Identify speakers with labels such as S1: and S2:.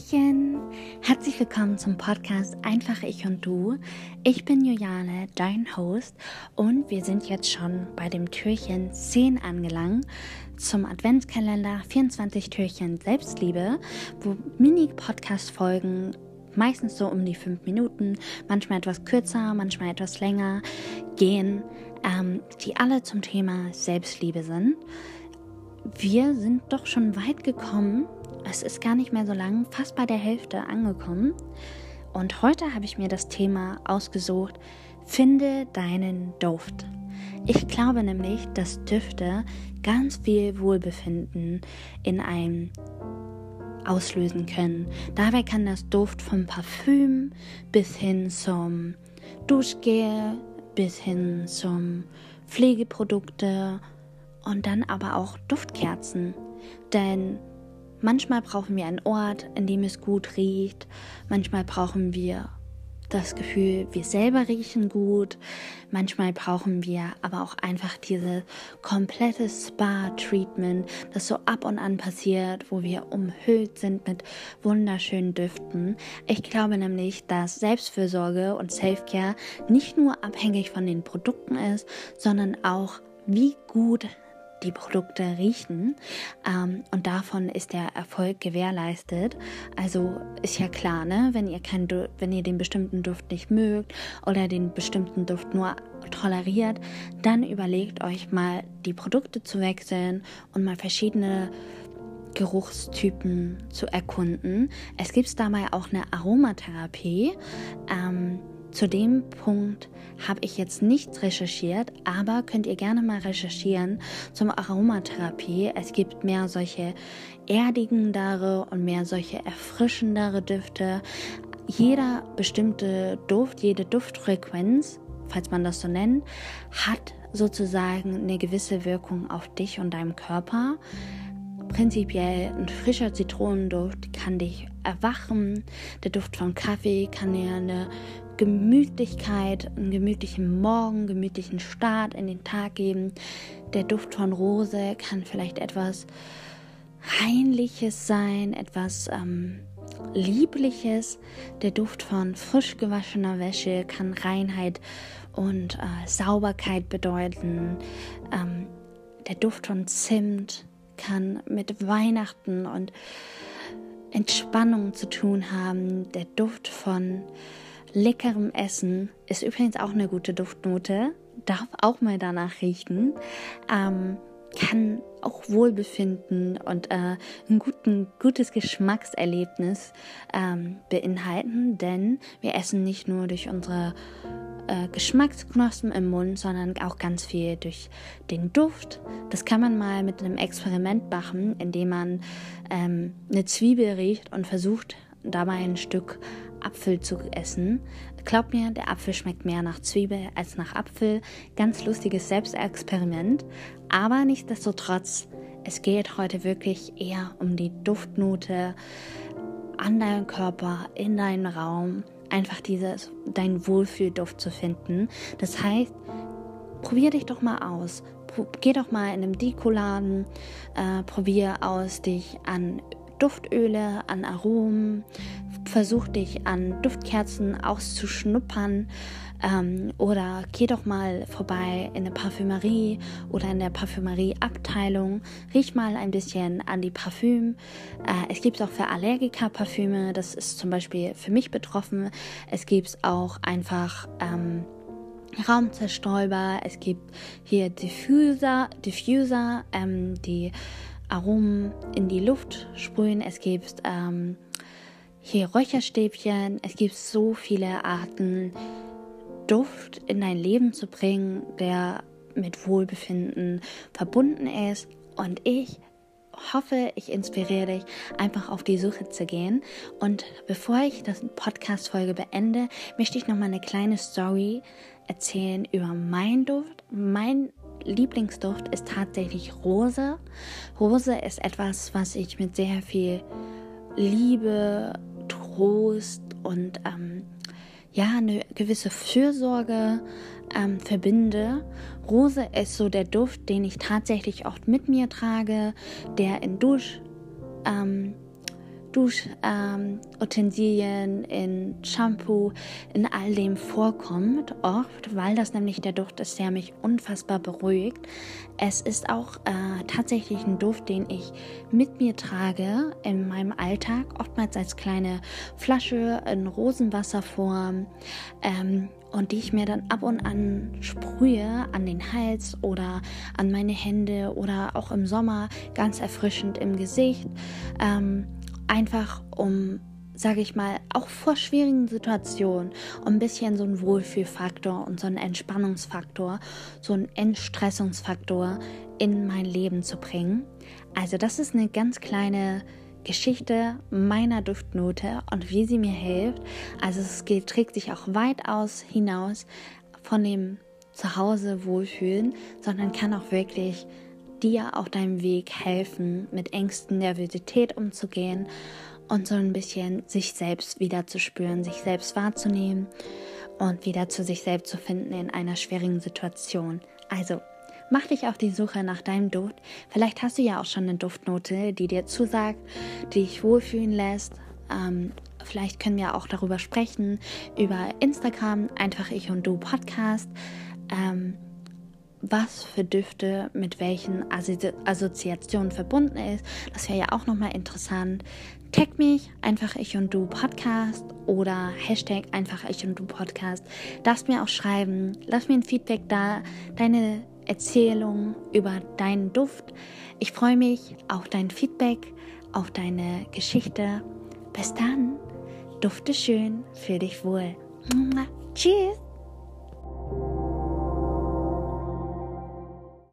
S1: Hallöchen! Herzlich willkommen zum Podcast Einfach Ich und Du. Ich bin Juliane, dein Host, und wir sind jetzt schon bei dem Türchen 10 angelangt zum Adventskalender 24 Türchen Selbstliebe, wo Mini-Podcast-Folgen meistens so um die 5 Minuten, manchmal etwas kürzer, manchmal etwas länger gehen, ähm, die alle zum Thema Selbstliebe sind. Wir sind doch schon weit gekommen es ist gar nicht mehr so lang, fast bei der Hälfte angekommen. Und heute habe ich mir das Thema ausgesucht, finde deinen Duft. Ich glaube nämlich, dass Düfte ganz viel Wohlbefinden in einem auslösen können. Dabei kann das Duft vom Parfüm bis hin zum Duschgel, bis hin zum Pflegeprodukte und dann aber auch Duftkerzen. Denn Manchmal brauchen wir einen Ort, in dem es gut riecht. Manchmal brauchen wir das Gefühl, wir selber riechen gut. Manchmal brauchen wir aber auch einfach dieses komplette Spa-Treatment, das so ab und an passiert, wo wir umhüllt sind mit wunderschönen Düften. Ich glaube nämlich, dass Selbstfürsorge und Selfcare nicht nur abhängig von den Produkten ist, sondern auch wie gut die Produkte riechen. Ähm, und davon ist der Erfolg gewährleistet. Also ist ja klar, ne? wenn, ihr kein wenn ihr den bestimmten Duft nicht mögt oder den bestimmten Duft nur toleriert, dann überlegt euch mal, die Produkte zu wechseln und mal verschiedene Geruchstypen zu erkunden. Es gibt dabei auch eine Aromatherapie. Ähm, zu dem Punkt habe ich jetzt nichts recherchiert, aber könnt ihr gerne mal recherchieren zum Aromatherapie. Es gibt mehr solche erdigendere und mehr solche erfrischendere Düfte. Jeder bestimmte Duft, jede Duftfrequenz, falls man das so nennt, hat sozusagen eine gewisse Wirkung auf dich und deinem Körper. Prinzipiell ein frischer Zitronenduft kann dich erwachen. Der Duft von Kaffee kann dir eine Gemütlichkeit, einen gemütlichen Morgen, gemütlichen Start in den Tag geben. Der Duft von Rose kann vielleicht etwas Reinliches sein, etwas ähm, Liebliches. Der Duft von frisch gewaschener Wäsche kann Reinheit und äh, Sauberkeit bedeuten. Ähm, der Duft von Zimt kann mit Weihnachten und Entspannung zu tun haben. Der Duft von leckerem Essen ist übrigens auch eine gute Duftnote. Darf auch mal danach riechen. Ähm, kann auch Wohlbefinden und äh, ein guten, gutes Geschmackserlebnis ähm, beinhalten, denn wir essen nicht nur durch unsere äh, Geschmacksknospen im Mund, sondern auch ganz viel durch den Duft. Das kann man mal mit einem Experiment machen, indem man ähm, eine Zwiebel riecht und versucht dabei ein Stück Apfel zu essen. Glaubt mir, der Apfel schmeckt mehr nach Zwiebel als nach Apfel. Ganz lustiges Selbstexperiment. Aber nichtsdestotrotz, es geht heute wirklich eher um die Duftnote an deinem Körper, in deinem Raum. Einfach dieses, dein Wohlfühlduft zu finden. Das heißt, probier dich doch mal aus. Geh doch mal in einem Dekoladen, äh, probier aus, dich an Duftöle, an Aromen, versuch dich an Duftkerzen auszuschnuppern ähm, oder geh doch mal vorbei in eine Parfümerie oder in der Parfümerieabteilung, riech mal ein bisschen an die Parfüm. Äh, es gibt auch für Allergiker Parfüme, das ist zum Beispiel für mich betroffen. Es gibt auch einfach ähm, Raumzerstäuber, es gibt hier Diffuser, Diffuser, ähm, die Aromen in die Luft sprühen. Es gibt ähm, hier Räucherstäbchen. Es gibt so viele Arten, Duft in dein Leben zu bringen, der mit Wohlbefinden verbunden ist. Und ich hoffe, ich inspiriere dich, einfach auf die Suche zu gehen. Und bevor ich das Podcast-Folge beende, möchte ich noch mal eine kleine Story erzählen über meinen Duft. Mein Lieblingsduft ist tatsächlich Rose. Rose ist etwas, was ich mit sehr viel Liebe, Trost und ähm, ja, eine gewisse Fürsorge ähm, verbinde. Rose ist so der Duft, den ich tatsächlich oft mit mir trage, der in Dusch, ähm, Duschutensilien, ähm, in Shampoo, in all dem vorkommt, oft, weil das nämlich der Duft ist, der mich unfassbar beruhigt. Es ist auch äh, tatsächlich ein Duft, den ich mit mir trage in meinem Alltag, oftmals als kleine Flasche in Rosenwasserform. Ähm, und die ich mir dann ab und an sprühe an den Hals oder an meine Hände oder auch im Sommer ganz erfrischend im Gesicht. Ähm, einfach um, sage ich mal, auch vor schwierigen Situationen, um ein bisschen so einen Wohlfühlfaktor und so einen Entspannungsfaktor, so einen Entstressungsfaktor in mein Leben zu bringen. Also das ist eine ganz kleine Geschichte meiner Duftnote und wie sie mir hilft. Also es geht, trägt sich auch weit aus hinaus von dem Zuhause wohlfühlen, sondern kann auch wirklich dir auf deinem Weg helfen, mit Ängsten, Nervosität umzugehen und so ein bisschen sich selbst wieder zu spüren, sich selbst wahrzunehmen und wieder zu sich selbst zu finden in einer schwierigen Situation. Also Mach dich auf die Suche nach deinem Duft. Vielleicht hast du ja auch schon eine Duftnote, die dir zusagt, die dich wohlfühlen lässt. Ähm, vielleicht können wir auch darüber sprechen, über Instagram, einfach ich und du Podcast. Ähm, was für Düfte mit welchen Assozi Assoziationen verbunden ist. Das wäre ja auch nochmal interessant. Tag mich, einfach ich und du Podcast oder Hashtag einfach ich und du Podcast. Darfst mir auch schreiben, lass mir ein Feedback da, deine Erzählung über deinen Duft. Ich freue mich auf dein Feedback, auf deine Geschichte. Bis dann, dufte schön, für dich wohl. Tschüss.